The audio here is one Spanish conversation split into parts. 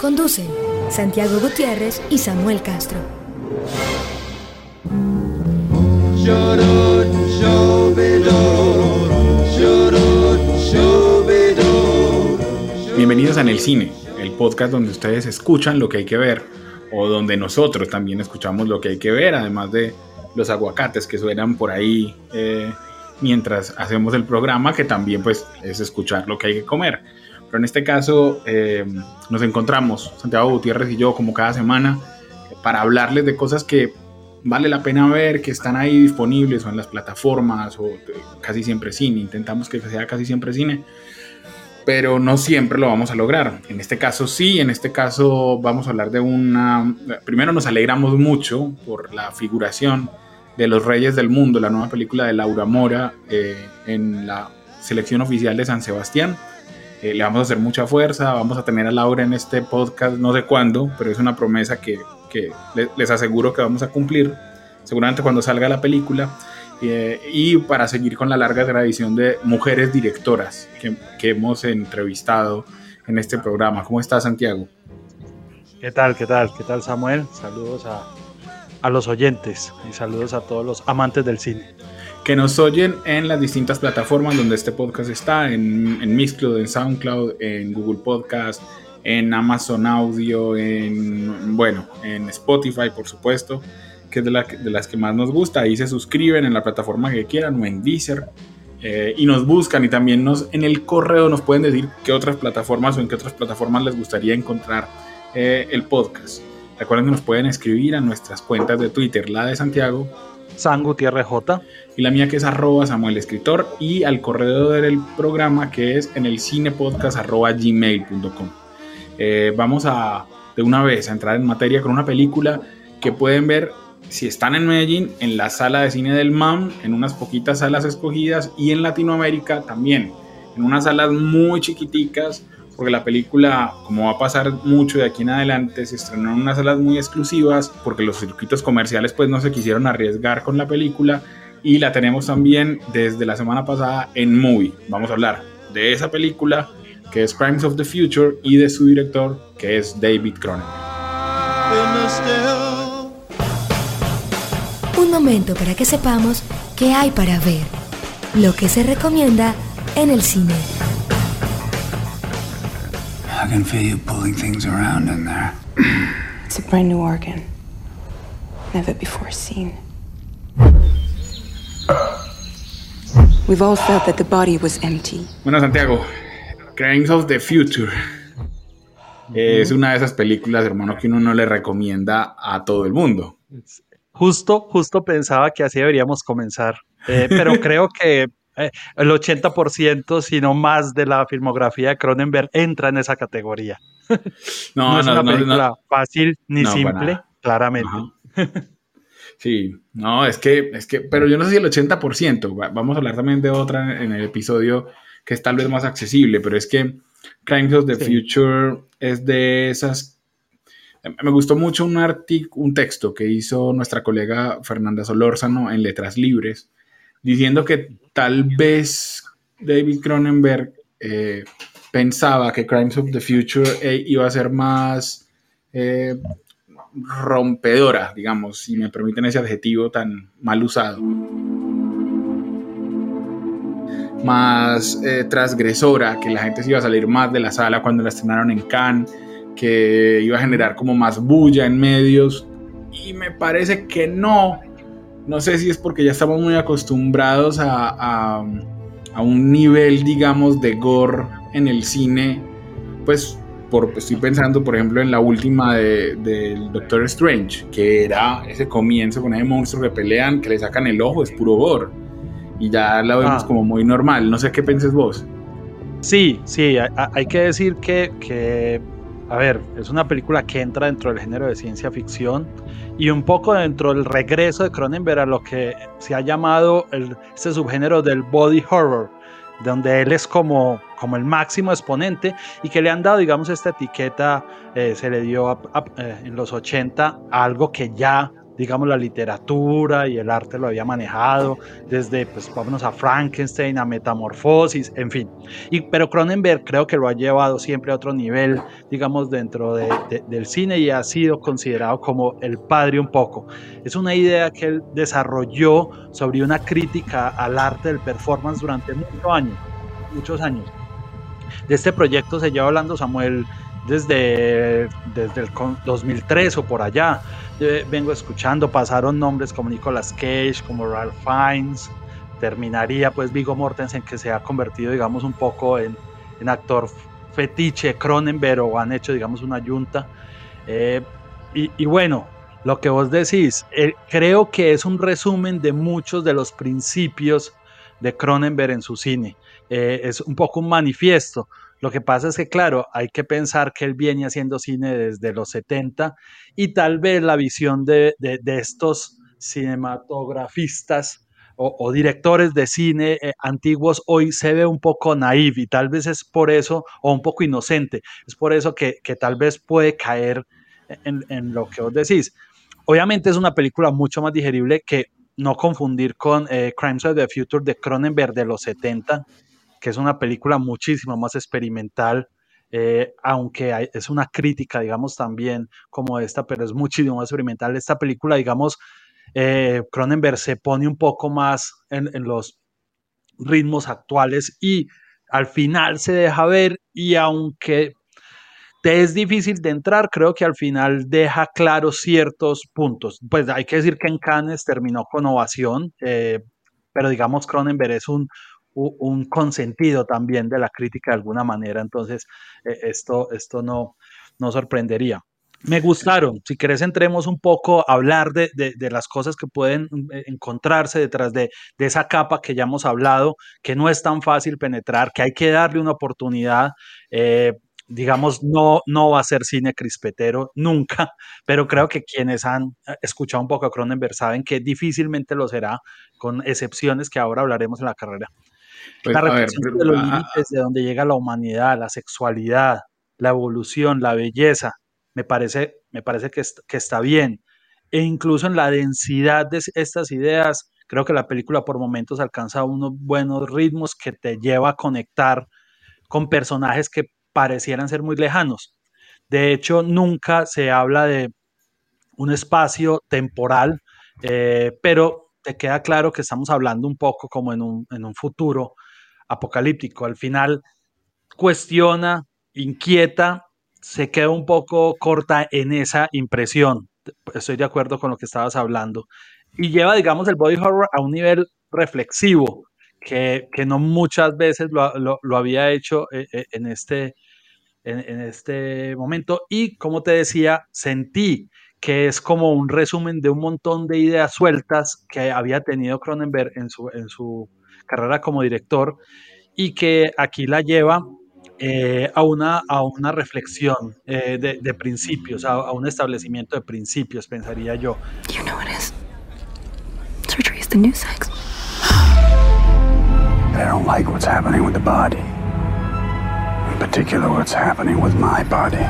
Conducen Santiago Gutiérrez y Samuel Castro. Bienvenidos a En el Cine, el podcast donde ustedes escuchan lo que hay que ver o donde nosotros también escuchamos lo que hay que ver, además de los aguacates que suenan por ahí eh, mientras hacemos el programa, que también pues es escuchar lo que hay que comer. Pero en este caso eh, nos encontramos, Santiago Gutiérrez y yo, como cada semana, para hablarles de cosas que vale la pena ver, que están ahí disponibles o en las plataformas o casi siempre cine. Intentamos que sea casi siempre cine, pero no siempre lo vamos a lograr. En este caso sí, en este caso vamos a hablar de una... Primero nos alegramos mucho por la figuración de Los Reyes del Mundo, la nueva película de Laura Mora eh, en la selección oficial de San Sebastián. Eh, le vamos a hacer mucha fuerza, vamos a tener a Laura en este podcast, no sé cuándo, pero es una promesa que, que les aseguro que vamos a cumplir, seguramente cuando salga la película. Eh, y para seguir con la larga tradición de mujeres directoras que, que, hemos entrevistado en este programa. ¿Cómo estás, Santiago? ¿Qué tal? ¿Qué tal? ¿Qué tal, Samuel? Saludos a, a los oyentes y saludos a todos los amantes del cine. Que nos oyen en las distintas plataformas donde este podcast está, en, Mixcloud, en SoundCloud, en Google Podcast, en Amazon Audio, en, bueno, en Spotify, por supuesto, que es de las que más nos gusta. Ahí se suscriben en la plataforma que quieran o en Deezer. Eh, y nos buscan y también nos en el correo nos pueden decir qué otras plataformas o en qué otras plataformas les gustaría encontrar eh, el podcast. Recuerden que nos pueden escribir a nuestras cuentas de Twitter, la de Santiago, San J. Y la mía que es arroba Samuel Escritor y al correo del programa que es en el cinepodcast. Eh, vamos a de una vez a entrar en materia con una película que pueden ver si están en Medellín, en la sala de cine del MAM, en unas poquitas salas escogidas y en Latinoamérica también, en unas salas muy chiquiticas porque la película, como va a pasar mucho de aquí en adelante, se estrenó en unas salas muy exclusivas, porque los circuitos comerciales pues no se quisieron arriesgar con la película, y la tenemos también desde la semana pasada en Movie. Vamos a hablar de esa película, que es Crimes of the Future, y de su director, que es David Cronenberg. Un momento para que sepamos qué hay para ver, lo que se recomienda en el cine. I can feel you pulling things around in there. It's a brand new organ. Never before seen. We've all felt that the body was empty. Bueno, Santiago, Crimes of the Future. Es una de esas películas, hermano, que uno no le recomienda a todo el mundo. Justo, justo pensaba que así deberíamos comenzar. Eh, pero creo que eh, el 80%, si no más, de la filmografía de Cronenberg entra en esa categoría. No, no es una película fácil ni simple, claramente. Sí, no, es que, es que, pero yo no sé si el 80%, vamos a hablar también de otra en el episodio que es tal vez más accesible, pero es que Crimes of the Future es de esas... Me gustó mucho un, un texto que hizo nuestra colega Fernanda Solórzano en Letras Libres, diciendo que tal vez David Cronenberg eh, pensaba que Crimes of the Future eh, iba a ser más eh, rompedora, digamos, si me permiten ese adjetivo tan mal usado. Más transgresora, que la gente se iba a salir más de la sala cuando la estrenaron en Cannes, que iba a generar como más bulla en medios. Y me parece que no, no sé si es porque ya estamos muy acostumbrados a, un nivel, digamos, de gore en el cine. Pues por, estoy pensando, por ejemplo, en la última del de, Doctor Strange, que era ese comienzo con ese monstruo que pelean, que le sacan el ojo, es puro gore. Y ya la vemos ah. como muy normal. No sé qué penses vos. Sí, sí, hay, que decir que, que a ver, es una película que entra dentro del género de ciencia ficción y un poco dentro del regreso de Cronenberg a lo que se ha llamado el, este subgénero del body horror, donde él es como, como el máximo exponente y que le han dado, digamos, esta etiqueta, eh, se le dio eh, en los 80 algo que ya digamos, la literatura y el arte lo había manejado, desde, pues, vámonos a Frankenstein, a Metamorfosis, en fin. Y, pero Cronenberg creo que lo ha llevado siempre a otro nivel, digamos, dentro del cine y ha sido considerado como el padre un poco. Es una idea que él desarrolló sobre una crítica al arte del performance durante muchos años, muchos años. De este proyecto se lleva hablando Samuel desde, desde el 2003 o por allá vengo escuchando, pasaron nombres como Nicolas Cage, como Ralph Fiennes, terminaría pues Vigo Mortensen que se ha convertido digamos un poco en, en actor fetiche Cronenberg o han hecho digamos una yunta. Eh, y, bueno, lo que vos decís, eh, creo que es un resumen de muchos de los principios de Cronenberg en su cine. Eh, es un poco un manifiesto. Lo que pasa es que, claro, hay que pensar que él viene haciendo cine desde los 70 y tal vez la visión de, estos cinematografistas o, directores de cine eh, antiguos hoy se ve un poco naive y tal vez es por eso, o un poco inocente, es por eso que, tal vez puede caer en, lo que vos decís. Obviamente es una película mucho más digerible que no confundir con eh, Crimes of the Future de Cronenberg de los 70, que es una película muchísimo más experimental, eh, aunque es una crítica, digamos, también como esta, pero es muchísimo más experimental. Esta película, digamos, eh, Cronenberg se pone un poco más en, los ritmos actuales y al final se deja ver y aunque te es difícil de entrar, creo que al final deja claros ciertos puntos. Pues hay que decir que en Cannes terminó con ovación, eh, pero digamos Cronenberg es un, un consentido también de la crítica de alguna manera, entonces eh, esto, esto no, no sorprendería. Me gustaron, si querés entremos un poco a hablar de, de, las cosas que pueden eh, encontrarse detrás de, de, esa capa que ya hemos hablado, que no es tan fácil penetrar, que hay que darle una oportunidad. Eh, digamos, no, no va a ser cine crispetero nunca, pero creo que quienes han escuchado un poco a Cronenberg saben que difícilmente lo será, con excepciones que ahora hablaremos en la carrera. Pues, la reflexión de los límites de donde llega la humanidad, la sexualidad, la evolución, la belleza, me parece, me parece que, que está bien. E incluso en la densidad de estas ideas, creo que la película por momentos alcanza unos buenos ritmos que te lleva a conectar con personajes que parecieran ser muy lejanos. De hecho, nunca se habla de un espacio temporal, eh, pero te queda claro que estamos hablando un poco como en un, en un futuro apocalíptico. Al final cuestiona, inquieta, se queda un poco corta en esa impresión. Estoy de acuerdo con lo que estabas hablando. Y lleva, digamos, el body horror a un nivel reflexivo, que, que no muchas veces lo, lo, había hecho eh, eh, en este, en, en, este momento. Y como te decía, sentí que es como un resumen de un montón de ideas sueltas que había tenido Cronenberg en su, en su carrera como director y que aquí la lleva eh, a, una, a una reflexión eh, de, de, principios, a, a, un establecimiento de principios, pensaría yo. You know it is. Surgery is the new sex. I don't like what's happening with the body. In particular, what's happening with my body.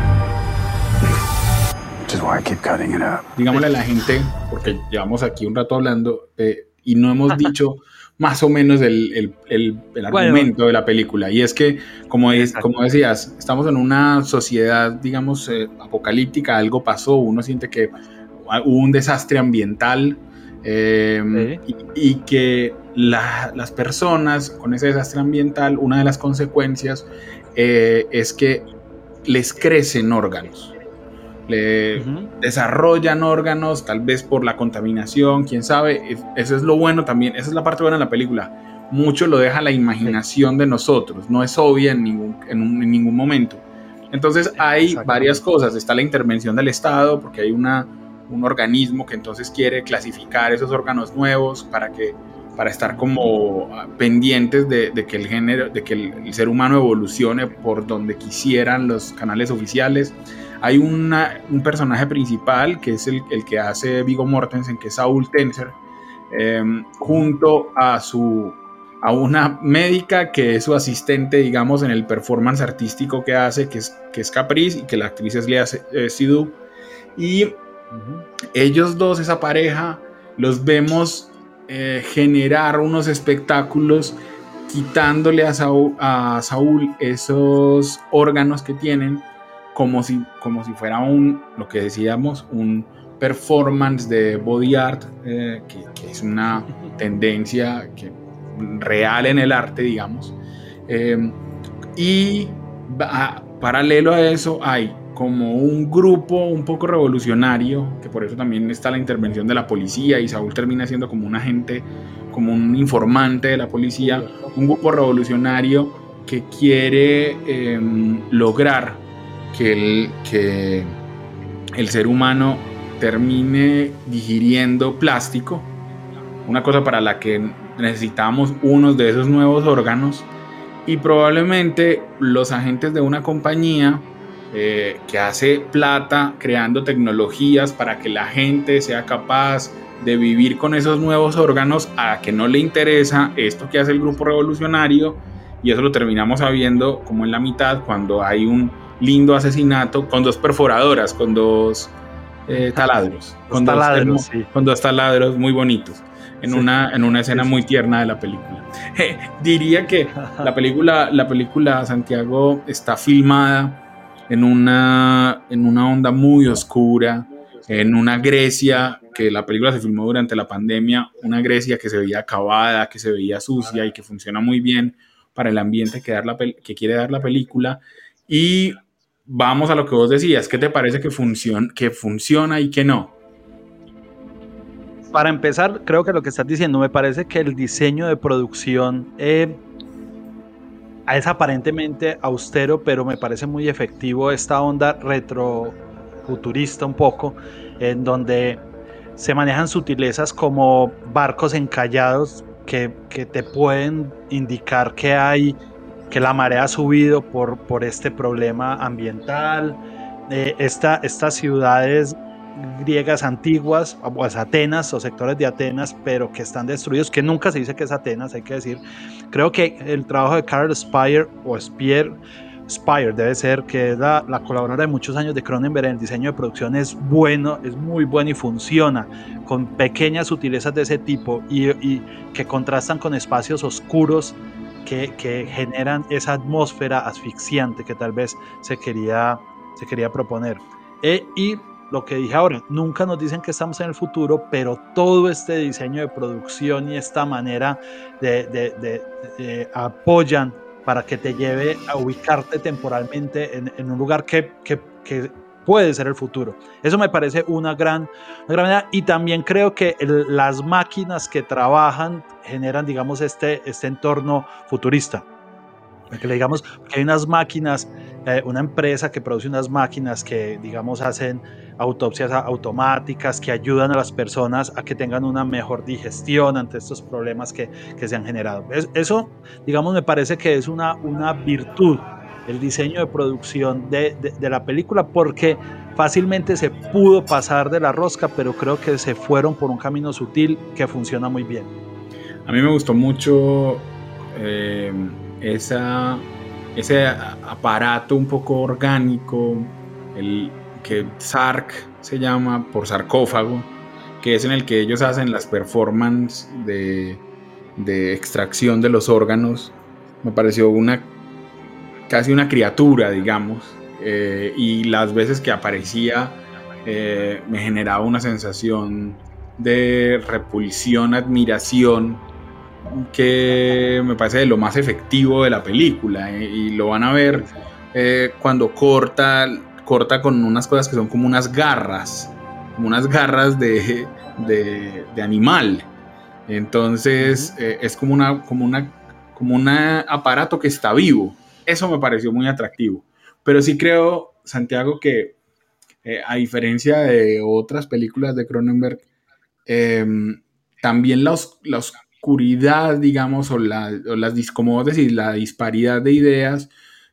Digámosle a la gente, porque llevamos aquí un rato hablando eh, y no hemos dicho más o menos el, el, el, argumento de la película. Y es que, como, es, como decías, estamos en una sociedad, digamos, eh, apocalíptica, algo pasó, uno siente que hubo un desastre ambiental eh, y, que las personas con ese desastre ambiental, una de las consecuencias es que les crecen órganos le desarrollan órganos, tal vez por la contaminación, quién sabe. Eso es lo bueno también, esa es la parte buena de la película. Mucho lo deja la imaginación de nosotros, no es obvia en ningún, en, ningún momento. Entonces hay varias cosas, está la intervención del Estado, porque hay una, un organismo que entonces quiere clasificar esos órganos nuevos para que para estar como pendientes de, que el género, de que el, ser humano evolucione por donde quisieran los canales oficiales. Hay un personaje principal que es el, que hace Vigo Mortensen, que es Saul Tenser, em, junto a su a una médica que es su asistente, digamos, en el performance artístico que hace, que es, que es Caprice y que la actriz es Lea eh, Sidhu. Y ellos dos, esa pareja, los vemos eh, generar unos espectáculos quitándole a Saúl, esos órganos que tienen como si, como si fuera un, lo que decíamos, un performance de body art, eh, que, es una tendencia que, real en el arte, digamos. Eh, y paralelo a eso hay como un grupo un poco revolucionario, que por eso también está la intervención de la policía y Saúl termina siendo como un agente, como un informante de la policía, un grupo revolucionario que quiere em, lograr que el, que el ser humano termine digiriendo plástico, una cosa para la que necesitamos unos de esos nuevos órganos y probablemente los agentes de una compañía eh, que hace plata creando tecnologías para que la gente sea capaz de vivir con esos nuevos órganos a que no le interesa esto que hace el grupo revolucionario y eso lo terminamos sabiendo como en la mitad cuando hay un lindo asesinato con dos perforadoras, con dos eh, taladros, con, taladros, con dos taladros muy bonitos en, una, en una escena muy tierna de la película. diría que la película, la película Santiago está filmada en una, en una onda muy oscura, en una Grecia, que la película se filmó durante la pandemia, una Grecia que se veía acabada, que se veía sucia y que funciona muy bien para el ambiente que, dar la que quiere dar la película. Y vamos a lo que vos decías, ¿qué te parece que, que funciona y que no? Para empezar, creo que lo que estás diciendo, me parece que el diseño de producción eh, es aparentemente austero, pero me parece muy efectivo esta onda retrofuturista un poco, en donde se manejan sutilezas como barcos encallados que, te pueden indicar que hay, que la marea ha subido por, por este problema ambiental. Eh, estas ciudades griegas antiguas, o Atenas o sectores de Atenas, pero que están destruidos, que nunca se dice que es Atenas, hay que decir. Creo que el trabajo de Carl Spire o Spear, Spire debe ser, que es la, colaboradora de muchos años de Cronenberg en el diseño de producción, es bueno, es muy bueno y funciona con pequeñas sutilezas de ese tipo y, que contrastan con espacios oscuros que, que, generan esa atmósfera asfixiante que tal vez se quería, se quería proponer. E, y lo que dije ahora, nunca nos dicen que estamos en el futuro, pero todo este diseño de producción y esta manera de, apoyan para que te lleve a ubicarte temporalmente en, un lugar que, puede ser el futuro. Eso me parece una gran, una Y también creo que las máquinas que trabajan generan, digamos, este, este entorno futurista. Que le digamos, que hay unas máquinas, eh, una empresa que produce unas máquinas que, digamos, hacen autopsias automáticas que ayudan a las personas a que tengan una mejor digestión ante estos problemas que, que se han generado. eso, digamos, me parece que es una, una virtud el diseño de producción de, de, la película porque fácilmente se pudo pasar de la rosca, pero creo que se fueron por un camino sutil que funciona muy bien. A mí me gustó mucho eh, ese aparato un poco orgánico, el, que Sark se llama por sarcófago, que es en el que ellos hacen las performances de, extracción de los órganos. Me pareció una casi una criatura, digamos, eh, y las veces que aparecía eh, me generaba una sensación de repulsión, admiración, que me parece de lo más efectivo de la película, eh, y lo van a ver cuando corta corta con unas cosas que son como unas garras, como unas garras de, de, animal. Entonces es como una, como una, como un aparato que está vivo. Eso me pareció muy atractivo. Pero sí creo, Santiago, que eh, a diferencia de otras películas de Cronenberg, em, también los, los oscuridad, digamos, o, la, las, como decir, la disparidad de ideas,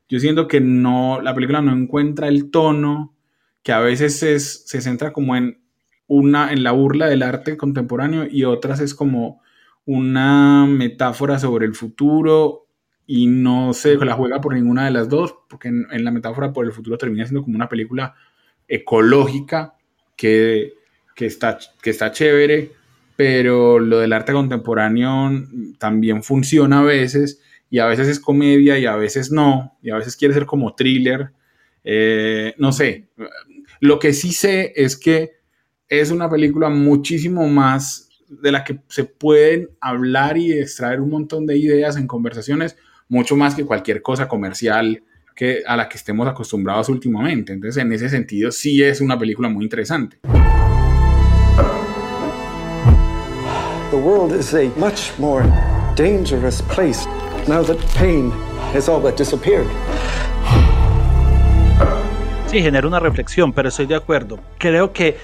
yo siento que no, la película no encuentra el tono, que a veces se centra como en una, en la burla del arte contemporáneo y otras es como una metáfora sobre el futuro y no se la juega por ninguna de las dos, porque en, la metáfora por el futuro termina siendo como una película ecológica que, que, está, que está chévere, pero lo del arte contemporáneo también funciona a veces y a veces es comedia y a veces no, y a veces quiere ser como thriller. Eh, no sé, lo que sí sé es que es una película muchísimo más de la que se pueden hablar y extraer un montón de ideas en conversaciones, mucho más que cualquier cosa comercial que a la que estemos acostumbrados últimamente. Entonces, en ese sentido, sí es una película muy interesante. The world is a much more dangerous place now that pain has all but disappeared. Sí, genera una reflexión, pero estoy de acuerdo. Creo que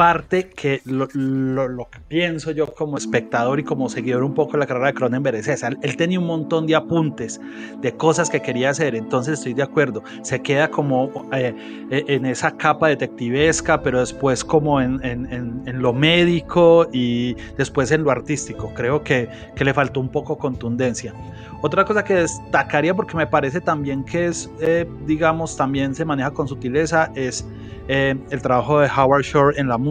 parte que lo, que pienso yo como espectador y como seguidor un poco de la carrera de Cronenberg es esa. Él tenía un montón de apuntes de cosas que quería hacer, entonces estoy de acuerdo. Se queda como eh, eh, en esa capa detectivesca, pero después como en, en, lo médico y después en lo artístico. Creo que, que le faltó un poco contundencia. Otra cosa que destacaría, porque me parece también que es, eh, digamos, también se maneja con sutileza, es eh, el trabajo de Howard Shore en la música.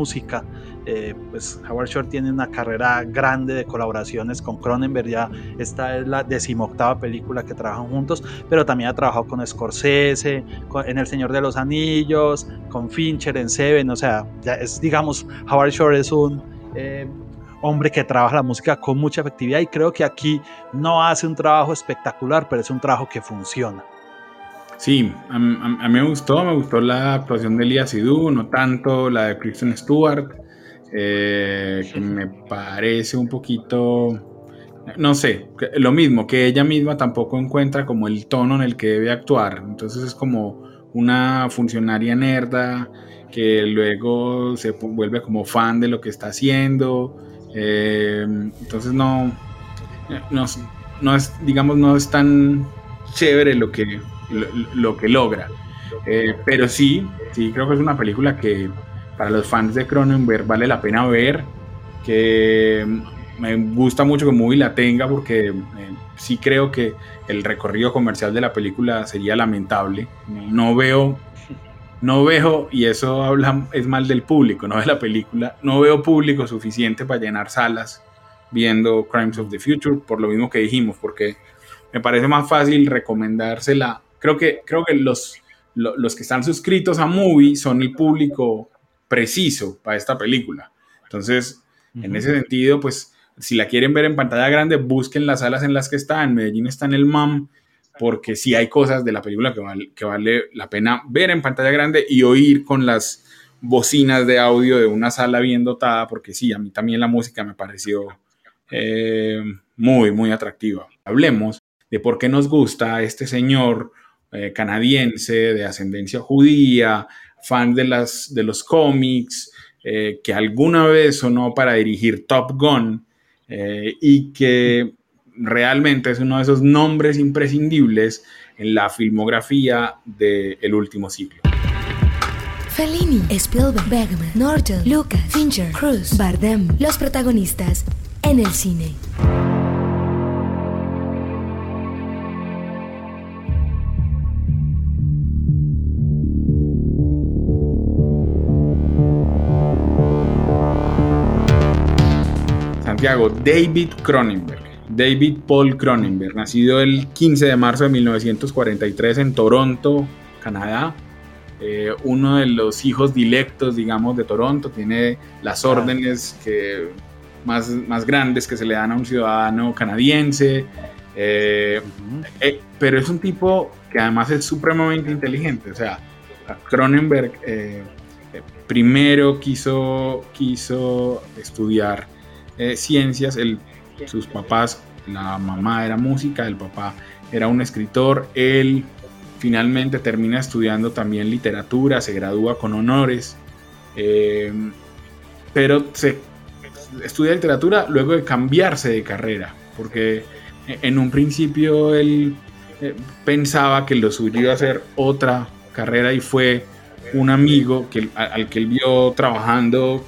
Eh, pues Howard Shore tiene una carrera grande de colaboraciones con Cronenberg, ya esta es la decimoctava película que trabajan juntos, pero también ha trabajado con Scorsese, en El Señor de los Anillos, con Fincher en Seven, o sea, ya es, digamos, Howard Shore es un eh, hombre que trabaja la música con mucha efectividad y creo que aquí no hace un trabajo espectacular, pero es un trabajo que funciona. Sí, a, mí me gustó, me gustó la actuación de Elia Sidhu, no tanto la de Kristen Stewart, eh, que me parece un poquito, no sé, lo mismo, que ella misma tampoco encuentra como el tono en el que debe actuar, entonces es como una funcionaria nerda que luego se vuelve como fan de lo que está haciendo, eh, entonces no, no, no es, digamos, no es tan chévere lo que lo, que logra. Eh, pero sí, sí, creo que es una película que para los fans de Cronenberg vale la pena ver, que me gusta mucho que Movie la tenga porque eh, sí creo que el recorrido comercial de la película sería lamentable. No veo, no veo, y eso habla, es mal del público, no de la película, no veo público suficiente para llenar salas viendo Crimes of the Future, por lo mismo que dijimos, porque me parece más fácil recomendársela creo que, creo que los, los que están suscritos a Movie son el público preciso para esta película. Entonces, en ese sentido, pues, si la quieren ver en pantalla grande, busquen las salas en las que está. En Medellín está en el MAM, porque sí hay cosas de la película que vale, que vale la pena ver en pantalla grande y oír con las bocinas de audio de una sala bien dotada, porque sí, a mí también la música me pareció eh, muy, muy atractiva. Hablemos de por qué nos gusta este señor eh, canadiense de ascendencia judía, fan de, las, de los cómics, eh, que alguna vez sonó para dirigir Top Gun eh, y que realmente es uno de esos nombres imprescindibles en la filmografía del último siglo. Fellini, Spielberg, Bergman, Norton, Lucas, Fincher, Cruz, Bardem, los protagonistas en el cine. Santiago, David Cronenberg. David Paul Cronenberg, nacido el 15 de marzo de 1943 en Toronto, Canadá. Eh, uno de los hijos dilectos, digamos, de Toronto. Tiene las órdenes que, más, más grandes que se le dan a un ciudadano canadiense. Eh, eh, pero es un tipo que además es supremamente inteligente. O sea, Cronenberg primero quiso, quiso estudiar eh, ciencias, sus papás, la mamá era música, el papá era un escritor, él finalmente termina estudiando también literatura, se gradúa con honores, eh, pero se estudia literatura luego de cambiarse de carrera, porque en un principio él eh, pensaba que lo suyo iba a ser otra carrera y fue un amigo que, al que él vio trabajando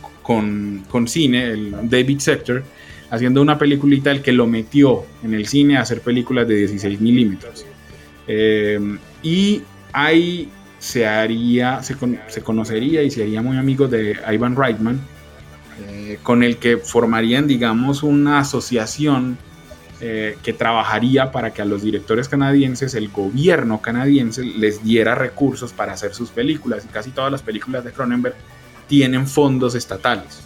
con, cine, el David Sector, haciendo una peliculita, el que lo metió en el cine a hacer películas de 16 milímetros. Eh, y ahí se haría, se, se, conocería y se haría muy amigo de Ivan Reitman, eh, con el que formarían, digamos, una asociación eh, que trabajaría para que a los directores canadienses, el gobierno canadiense, les diera recursos para hacer sus películas. Y casi todas las películas de Cronenberg tienen fondos estatales.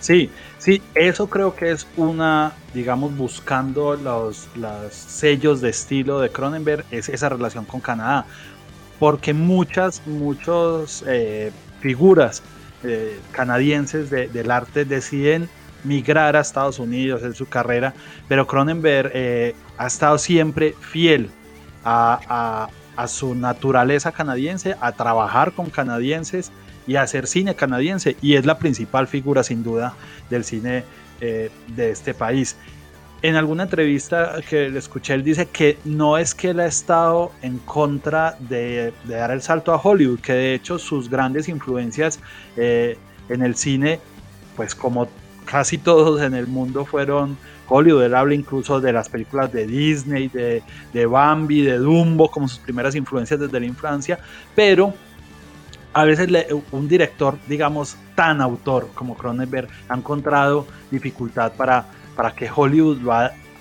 Sí, sí, eso creo que es una, digamos, buscando los, los sellos de estilo de Cronenberg, es esa relación con Canadá. Porque muchas, muchas eh, figuras eh, canadienses del arte deciden migrar a Estados Unidos en su carrera, pero Cronenberg eh, ha estado siempre fiel a, su naturaleza canadiense, a trabajar con canadienses y hacer cine canadiense, y es la principal figura sin duda del cine eh, de este país. En alguna entrevista que le escuché, él dice que no es que él ha estado en contra de, dar el salto a Hollywood, que de hecho sus grandes influencias eh, en el cine, pues como casi todos en el mundo fueron Hollywood. Él habla incluso de las películas de Disney, de, de Bambi, de Dumbo, como sus primeras influencias desde la infancia, pero a veces un director, digamos, tan autor como Cronenberg ha encontrado dificultad para, para que Hollywood lo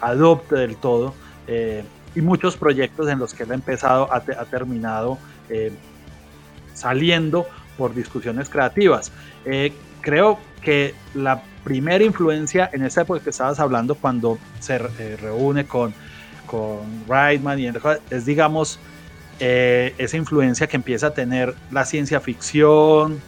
adopte del todo. Eh, y muchos proyectos en los que él ha empezado, ha, terminado eh, saliendo por discusiones creativas. Eh, creo que la primera influencia en esa época que estabas hablando, cuando se reúne con, con Reitman y es, digamos, eh, esa influencia que empieza a tener la ciencia ficción,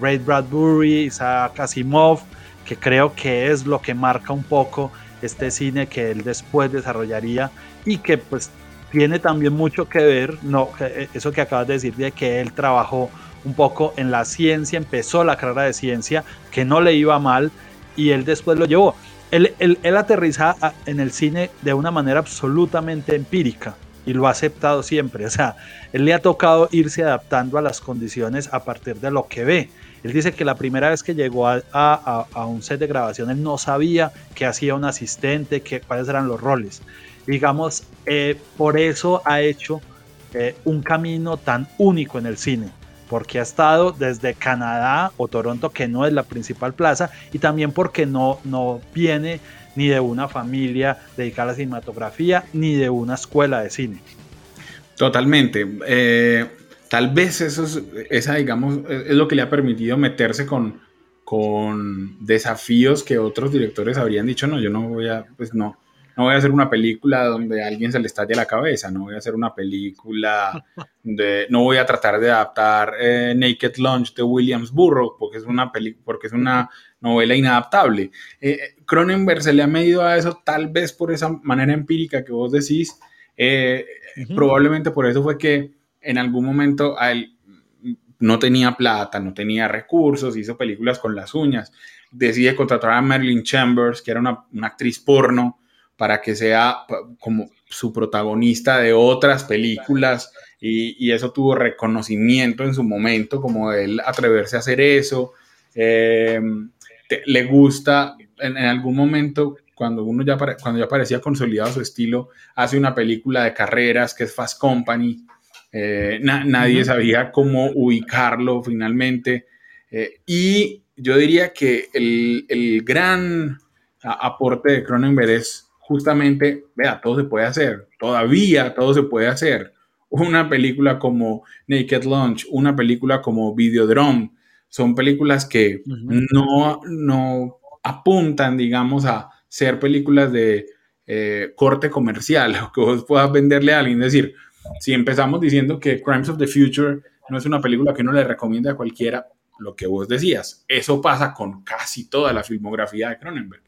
Ray Bradbury, Isaac Asimov, que creo que es lo que marca un poco este cine que él después desarrollaría y que pues tiene también mucho que ver, no, eh, eso que acabas de decir de que él trabajó un poco en la ciencia, empezó la carrera de ciencia, que no le iba mal y él después lo llevó. Él, él, aterriza en el cine de una manera absolutamente empírica y lo ha aceptado siempre. O sea, él le ha tocado irse adaptando a las condiciones a partir de lo que ve. Él dice que la primera vez que llegó a, un set de grabación, él no sabía qué hacía un asistente, qué, cuáles eran los roles. Digamos, eh, por eso ha hecho eh, un camino tan único en el cine porque ha estado desde Canadá o Toronto, que no es la principal plaza, y también porque no, no viene ni de una familia dedicada a la cinematografía, ni de una escuela de cine. Totalmente. Eh, tal vez eso es, digamos, es lo que le ha permitido meterse con, con desafíos que otros directores habrían dicho, no, yo no voy a, pues no, no voy a hacer una película donde a alguien se le estalle la cabeza, no voy a hacer una película de, no voy a tratar de adaptar eh, Naked Lunch de Williams Burroughs porque es una porque es una novela inadaptable. Eh, Cronenberg se le ha medido a eso tal vez por esa manera empírica que vos decís, eh, probablemente por eso fue que en algún momento a él no tenía plata, no tenía recursos, hizo películas con las uñas, decide contratar a Marilyn Chambers, que era una, una actriz porno, para que sea como su protagonista de otras películas y, eso tuvo reconocimiento en su momento, como él atreverse a hacer eso. Em, le gusta en, algún momento, cuando uno ya, cuando ya parecía consolidado su estilo, hace una película de carreras que es Fast Company. Eh, nadie sabía cómo ubicarlo finalmente. Eh, y yo diría que el, el gran aporte de Cronenberg es justamente, vea, todo se puede hacer, todavía todo se puede hacer. Una película como Naked Lunch, una película como Videodrome, son películas que no, no apuntan, digamos, a ser películas de eh, corte comercial, o que vos puedas venderle a alguien. Es decir, si empezamos diciendo que Crimes of the Future no es una película que uno le recomienda a cualquiera, lo que vos decías, eso pasa con casi toda la filmografía de Cronenberg.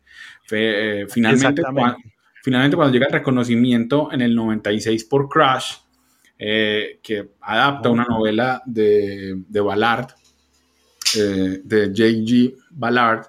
Eh, finalmente, cuando, finalmente, cuando llega el reconocimiento en el 96 por Crash, eh, que adapta una novela de, de Ballard, eh, de J.G. Ballard,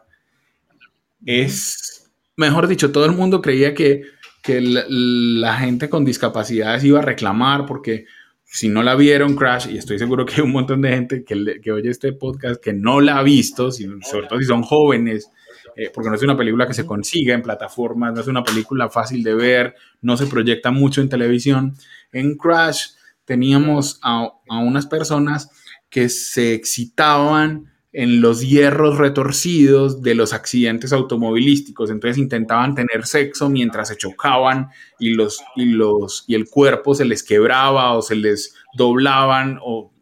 es, mejor dicho, todo el mundo creía que, que la, la gente con discapacidades iba a reclamar porque si no la vieron, Crash, y estoy seguro que hay un montón de gente que, que oye este podcast que no la ha visto, sobre todo si son jóvenes, eh, porque no es una película que se consiga en plataformas, no es una película fácil de ver, no se proyecta mucho en televisión. En Crash teníamos a, a unas personas que se excitaban en los hierros retorcidos de los accidentes automovilísticos. Entonces intentaban tener sexo mientras se chocaban y, los, y, los, y el cuerpo se les quebraba o se les doblaban. O,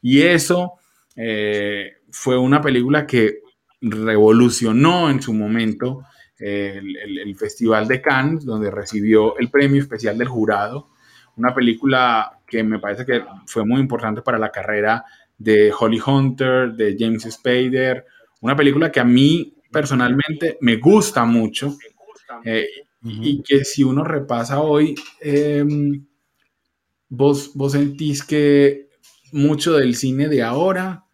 y eso eh, fue una película que revolucionó en su momento el, el, Festival de Cannes, donde recibió el premio especial del jurado. Una película que me parece que fue muy importante para la carrera de Holly Hunter, de James Spader, una película que a mí personalmente me gusta mucho eh, y que si uno repasa hoy, em, vos, vos sentís que mucho del cine de ahora, eh,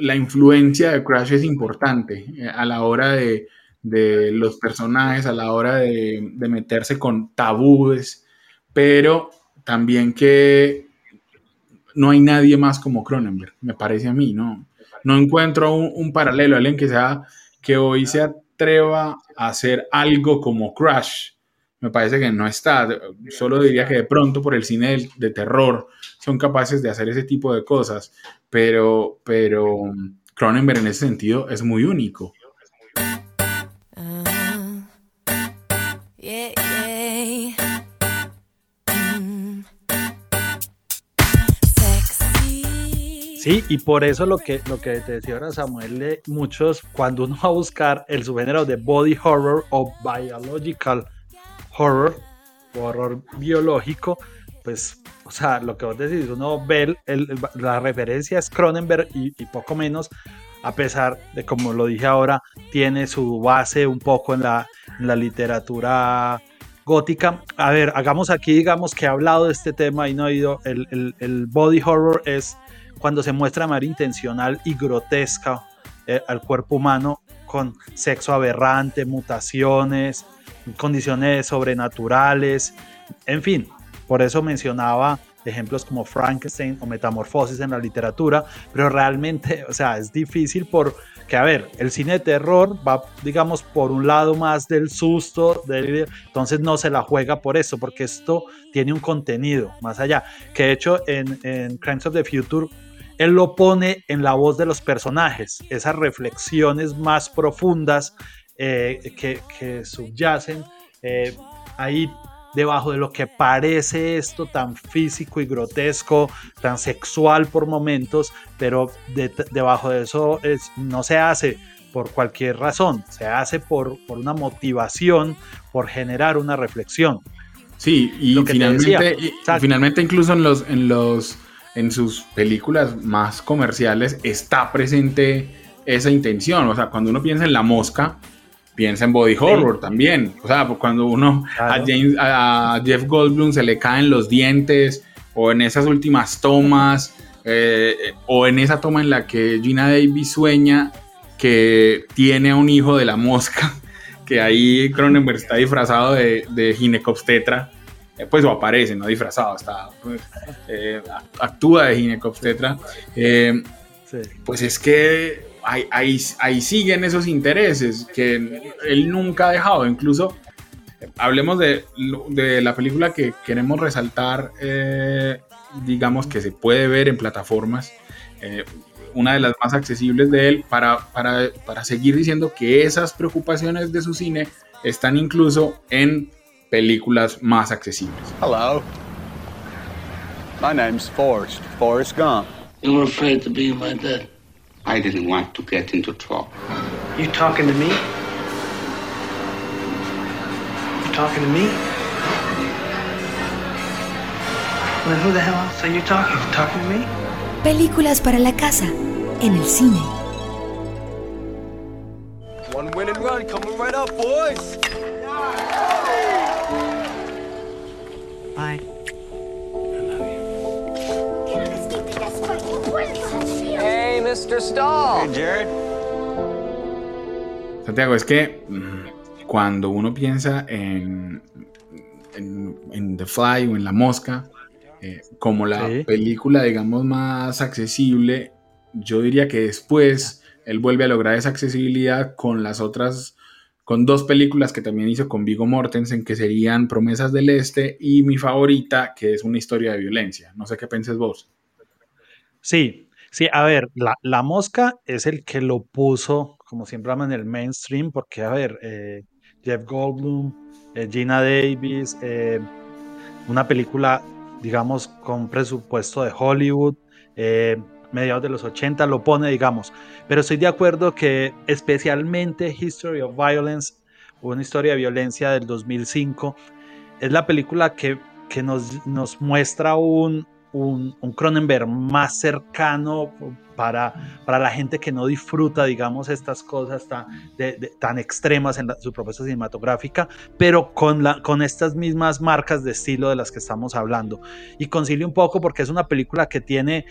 la influencia de Crash es importante eh, a la hora de, de, los personajes, a la hora de, de meterse con tabúes, pero también que no hay nadie más como Cronenberg, me parece a mí, ¿no? No encuentro un, paralelo, alguien que sea, que hoy se atreva a hacer algo como Crash. Me parece que no está. Solo diría que de pronto por el cine de, terror son capaces de hacer ese tipo de cosas, pero, pero Cronenberg en ese sentido es muy único. Sí, y por eso lo que, lo que te decía ahora Samuel, de muchos, cuando uno va a buscar el subgénero de body horror o biological horror, horror biológico, pues, o sea, lo que vos decís, uno ve la referencia es Cronenberg y, poco menos, a pesar de, como lo dije ahora, tiene su base un poco en la, literatura gótica. A ver, hagamos aquí, digamos que he hablado de este tema y no he ido, el, el, el body horror es cuando se muestra de manera intencional y grotesca eh, al cuerpo humano con sexo aberrante, mutaciones, condiciones sobrenaturales, en fin, por eso mencionaba ejemplos como Frankenstein o Metamorfosis en la literatura, pero realmente, o sea, es difícil porque, a ver, el cine de terror va, digamos, por un lado más del susto, del, entonces no se la juega por eso, porque esto tiene un contenido más allá, que de hecho en, en Crimes of the Future él lo pone en la voz de los personajes, esas reflexiones más profundas eh, que, subyacen eh, ahí debajo de lo que parece esto tan físico y grotesco, tan sexual por momentos, pero debajo de eso es, no se hace por cualquier razón, se hace por, por una motivación, por generar una reflexión. Sí, y finalmente, finalmente incluso en los, en los en sus películas más comerciales está presente esa intención. O sea, cuando uno piensa en La Mosca, piensa en body horror también. O sea, cuando uno a, James, a Jeff Goldblum se le caen los dientes, o en esas últimas tomas, eh, o en esa toma en la que Gina Davis sueña que tiene a un hijo de la mosca, que ahí Cronenberg está disfrazado de, de ginecobstetra eh, pues o aparece, no disfrazado, está, pues, eh, actúa de ginecobstetra, pues es que ahí, ahí, siguen esos intereses que él nunca ha dejado, incluso hablemos de, de la película que queremos resaltar, digamos que se puede ver en plataformas, una de las más accesibles de él, para, para, para seguir diciendo que esas preocupaciones de su cine están incluso en películas más accesibles. Hello. My name's Forrest, Forrest Gump. You were afraid to be my dad. I didn't want to get into trouble. You talking to me? You talking to me? Well, who the hell else are you talking? Talking to me? Películas para la casa en el cine. One win and run coming right up, boys. Bye. Mr. Stahl. Hey, Jared. Santiago, es que mm, cuando uno piensa en, en, The Fly o en La Mosca, eh, como la película, digamos, más accesible, yo diría que después él vuelve a lograr esa accesibilidad con las otras, con dos películas que también hizo con Vigo Mortensen, que serían Promesas del Este y mi favorita, que es una historia de violencia. No sé qué penses vos. Sí, sí, a ver, la, mosca es el que lo puso, como siempre en el mainstream, porque, a ver, eh, Jeff Goldblum, eh, Gina Davis, eh, una película, digamos, con presupuesto de Hollywood, mediados de los 80 lo pone, digamos. Pero estoy de acuerdo que especialmente History of Violence, una historia de violencia del 2005, es la película que, que nos, nos muestra un, un, un, Cronenberg más cercano para, para la gente que no disfruta, digamos, estas cosas tan, extremas en su propuesta cinematográfica, pero con, con estas mismas marcas de estilo de las que estamos hablando. Y concilia un poco porque es una película que tiene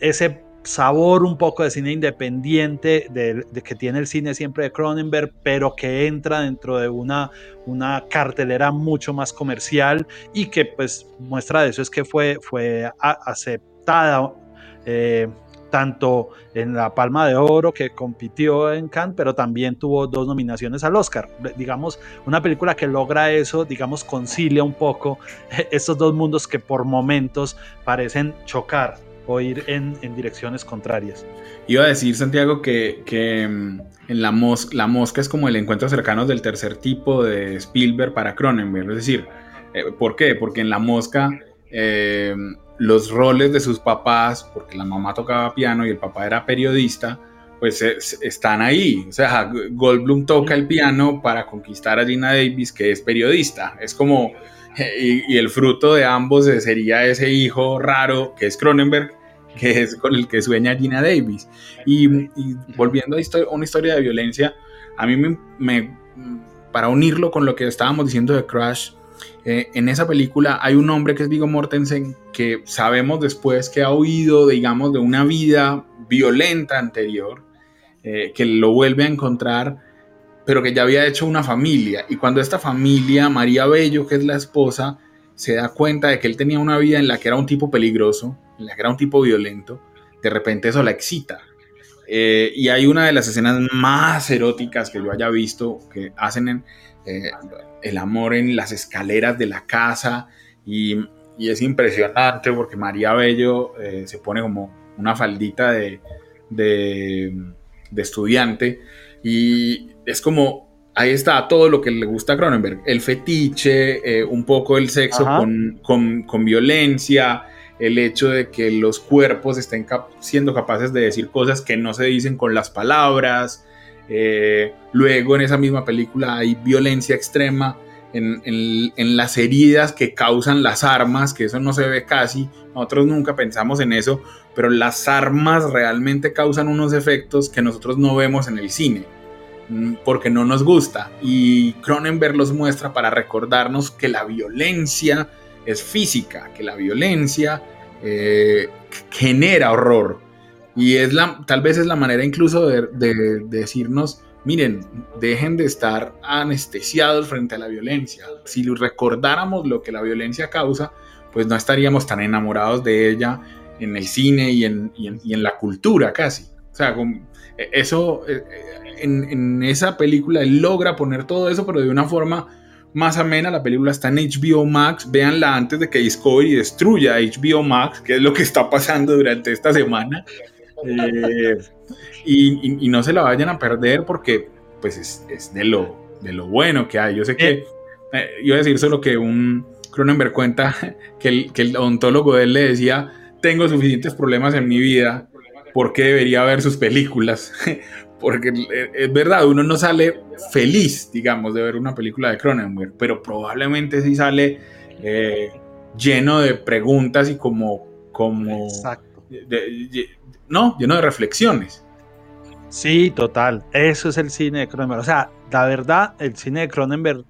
ese sabor un poco de cine independiente de, que tiene el cine siempre de Cronenberg, pero que entra dentro de una, una cartelera mucho más comercial y que pues muestra de eso es que fue, fue aceptada eh, tanto en la Palma de Oro que compitió en Cannes, pero también tuvo dos nominaciones al Oscar. Digamos, una película que logra eso, digamos, concilia un poco estos dos mundos que por momentos parecen chocar o ir en, direcciones contrarias. Iba a decir, Santiago, que, mm, en la, la mosca es como el encuentro cercano del tercer tipo de Spielberg para Cronenberg. Es decir, eh, ¿por qué? Porque en la mosca eh, los roles de sus papás, porque la mamá tocaba piano y el papá era periodista, pues están ahí. O sea, Goldblum toca el piano para conquistar a Gina Davis, que es periodista. Es como, y, y, el fruto de ambos sería ese hijo raro que es Cronenberg, que es con el que sueña Gina Davis. Y, volviendo a una historia de violencia, a mí me, para unirlo con lo que estábamos diciendo de Crash, eh, en esa película hay un hombre que es Vigo Mortensen que sabemos después que ha huido, digamos, de una vida violenta anterior, eh, que lo vuelve a encontrar, pero que ya había hecho una familia. Y cuando esta familia, María Bello, que es la esposa, se da cuenta de que él tenía una vida en la que era un tipo peligroso, la era un tipo violento, de repente eso la excita. Eh, y hay una de las escenas más eróticas que yo haya visto que hacen en, eh, el amor en las escaleras de la casa y, es impresionante porque María Bello eh, se pone como una faldita de, de, estudiante y es como ahí está todo lo que le gusta a Cronenberg, el fetiche, un poco el sexo con, con, con, violencia, el hecho de que los cuerpos estén siendo capaces de decir cosas que no se dicen con las palabras. Eh, luego en esa misma película hay violencia extrema en, las heridas que causan las armas, que eso no se ve casi, nosotros nunca pensamos en eso, pero las armas realmente causan unos efectos que nosotros no vemos en el cine, mm, porque no nos gusta. Y Cronenberg los muestra para recordarnos que la violencia es física, que la violencia eh, genera horror. Y es la, tal vez es la manera incluso de, decirnos, miren, dejen de estar anestesiados frente a la violencia. Si recordáramos lo que la violencia causa, pues no estaríamos tan enamorados de ella en el cine y en, la cultura casi. O sea, e, eso, e, e, en, en, esa película él logra poner todo eso, pero de una forma más amena. La película está en HBO Max. Véanla antes de que Discovery destruya HBO Max, que es lo que está pasando durante esta semana. Eh, y, no se la vayan a perder porque pues es, de, lo, de lo bueno que hay. Yo sé que, eh, iba a decir solo que un Cronenberg cuenta que el, que el odontólogo de él le decía, tengo suficientes problemas en mi vida, ¿por qué debería ver sus películas? Porque eh, es verdad, uno no sale feliz, digamos, de ver una película de Cronenberg, pero probablemente sí sale eh, lleno de preguntas y como, como, Exacto. no, lleno de reflexiones. Sí, total, eso es el cine de Cronenberg. O sea, la verdad, el cine de Cronenberg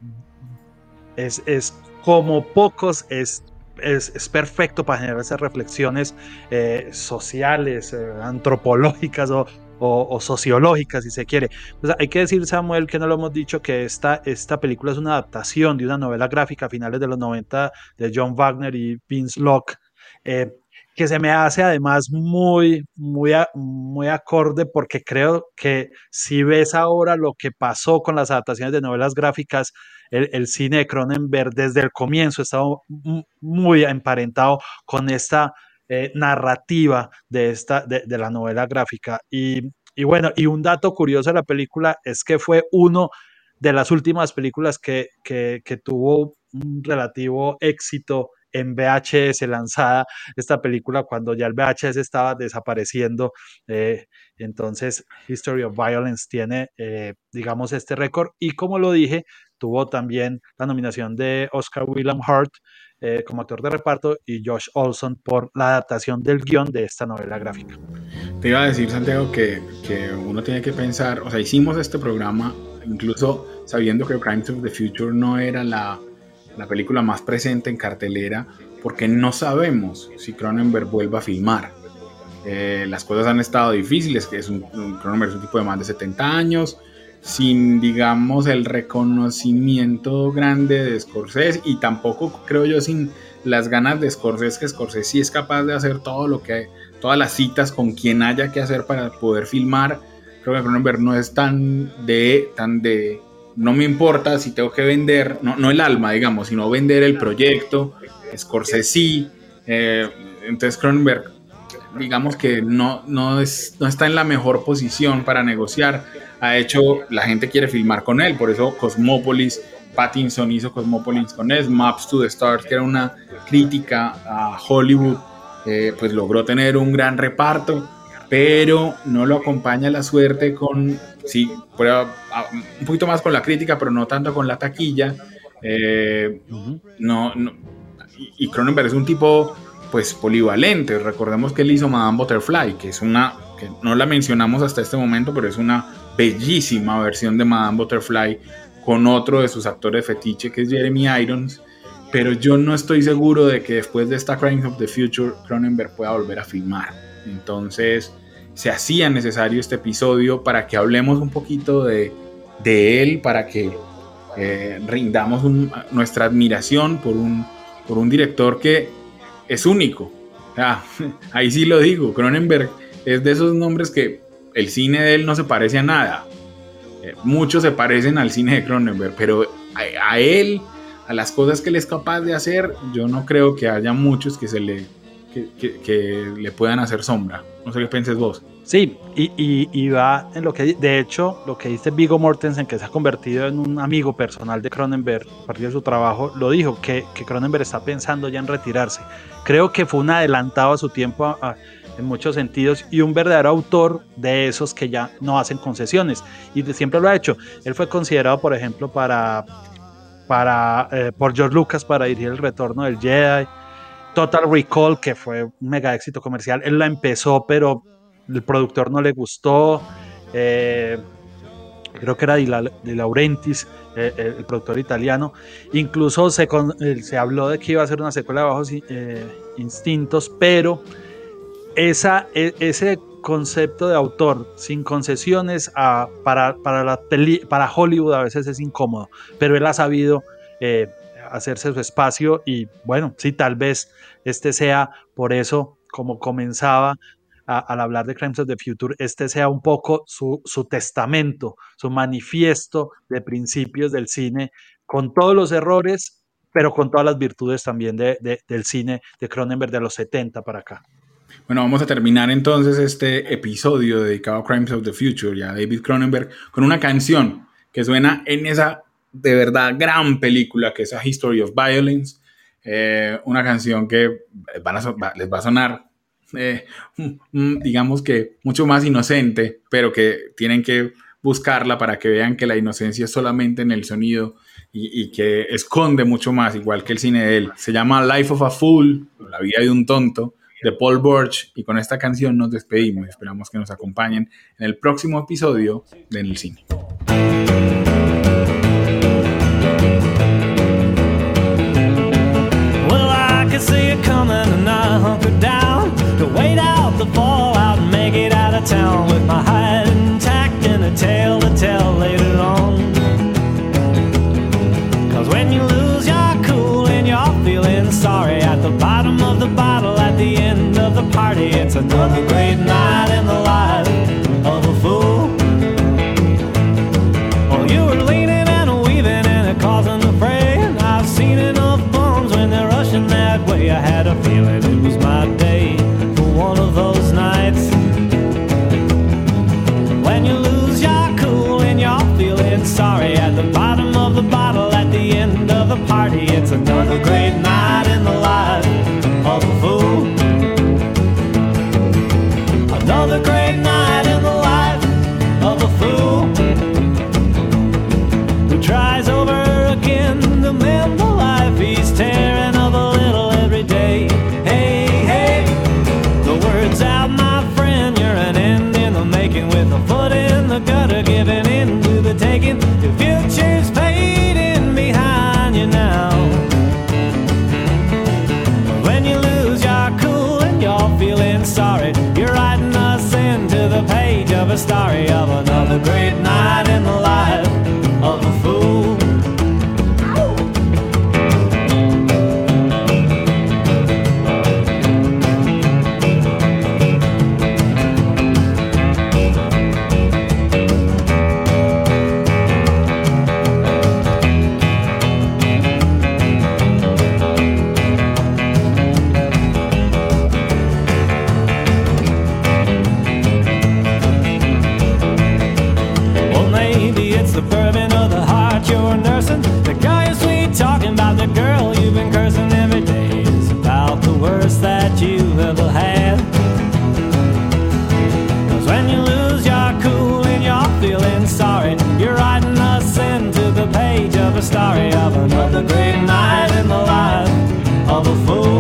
es, es como pocos, es es, perfecto para generar esas reflexiones eh, sociales, antropológicas o, o, sociológica, si se quiere. Pues hay que decir, Samuel, que no lo hemos dicho, que esta, esta película es una adaptación de una novela gráfica a finales de los 90 de John Wagner y Vince Locke. Eh, que se me hace además muy, muy, muy acorde porque creo que si ves ahora lo que pasó con las adaptaciones de novelas gráficas, el, cine de Cronenberg desde el comienzo estaba muy emparentado con esta eh, narrativa de, esta, de, la novela gráfica. Y, bueno, y un dato curioso de la película es que fue uno de las últimas películas que, que, que tuvo un relativo éxito en VHS lanzada esta película cuando ya el VHS estaba desapareciendo. Eh, entonces, History of Violence tiene, eh, digamos, este récord. Y como lo dije, tuvo también la nominación de Oscar William Hart eh, como actor de reparto y Josh Olson por la adaptación del guion de esta novela gráfica. Te iba a decir, Santiago, que, que uno tiene que pensar, o sea, hicimos este programa incluso sabiendo que Crimes of the Future no era la la película más presente en cartelera, porque no sabemos si Cronenberg vuelva a filmar. Eh, las cosas han estado difíciles, que es un, Cronenberg es un tipo de más de 70 años, sin, digamos, el reconocimiento grande de Scorsese y tampoco creo yo sin las ganas de Scorsese, que Scorsese sí es capaz de hacer todo lo que, todas las citas con quien haya que hacer para poder filmar. Creo que Cronenberg no es tan de, tan de no me importa si tengo que vender, no, no el alma, digamos, sino vender el proyecto, Scorsese, eh, entonces Cronenberg, digamos que no, no, es, no está en la mejor posición para negociar, ha hecho, la gente quiere filmar con él, por eso Cosmopolis, Pattinson hizo Cosmopolis con él, Maps to the Stars, que era una crítica a Hollywood, eh, pues logró tener un gran reparto, pero no lo acompaña la suerte con, sí, un poquito más con la crítica, pero no tanto con la taquilla. Eh, no, y Cronenberg es un tipo, pues, polivalente. Recordemos que él hizo Madame Butterfly, que es una, que no la mencionamos hasta este momento, pero es una bellísima versión de Madame Butterfly con otro de sus actores fetiche, que es Jeremy Irons. Pero yo no estoy seguro de que después de esta Crimes of the Future, Cronenberg pueda volver a filmar. Entonces, se hacía necesario este episodio para que hablemos un poquito de, él, para que eh, rindamos nuestra admiración por un, por un director que es único. ahí sí lo digo, Cronenberg es de esos nombres que el cine de él no se parece a nada. Eh, muchos se parecen al cine de Cronenberg, pero a, él, a las cosas que él es capaz de hacer, yo no creo que haya muchos que se le, que le puedan hacer sombra. No sé qué pienses vos. Sí, y, y, va en lo que, de hecho, lo que dice Vigo Mortensen, que se ha convertido en un amigo personal de Cronenberg a partir de su trabajo, lo dijo, que, que Cronenberg está pensando ya en retirarse. Creo que fue un adelantado a su tiempo en muchos sentidos y un verdadero autor de esos que ya no hacen concesiones. Y siempre lo ha hecho. Él fue considerado, por ejemplo, para, para eh, por George Lucas para dirigir el retorno del Jedi Total Recall, que fue un mega éxito comercial, él la empezó, pero el productor no le gustó. Eh, creo que era de, Laurentiis, eh, el productor italiano. Incluso se, eh, se, habló de que iba a ser una secuela de Bajos Instintos, pero esa, e, ese concepto de autor sin concesiones para, para, la para Hollywood a veces es incómodo, pero él ha sabido hacerse su espacio y bueno, sí, tal vez este sea por eso como comenzaba al hablar de Crimes of the Future, este sea un poco su, su testamento, su manifiesto de principios del cine, con todos los errores, pero con todas las virtudes también de, del cine de Cronenberg de los 70 para acá. Bueno, vamos a terminar entonces este episodio dedicado a Crimes of the Future y a David Cronenberg con una canción que suena en esa de verdad gran película que es A History of Violence. Eh, una canción que les va a sonar, eh, digamos que mucho más inocente, pero que tienen que buscarla para que vean que la inocencia es solamente en el sonido y, que esconde mucho más, igual que el cine de él. Se llama Life of a Fool, la vida de un tonto, de Paul Burch, y con esta canción nos despedimos. Esperamos que nos acompañen en el próximo episodio de el Cine. of town with my hide intact and a tale to tell later on. Cause when you lose your cool and you're feeling sorry at the bottom of the bottle at the end of the party, it's another great night in the the girl you've been cursing every day is about the worst that you ever had. Cause when you lose your cool and you're feeling sorry, you're writing us into the page of a story of another great night in the life of a fool.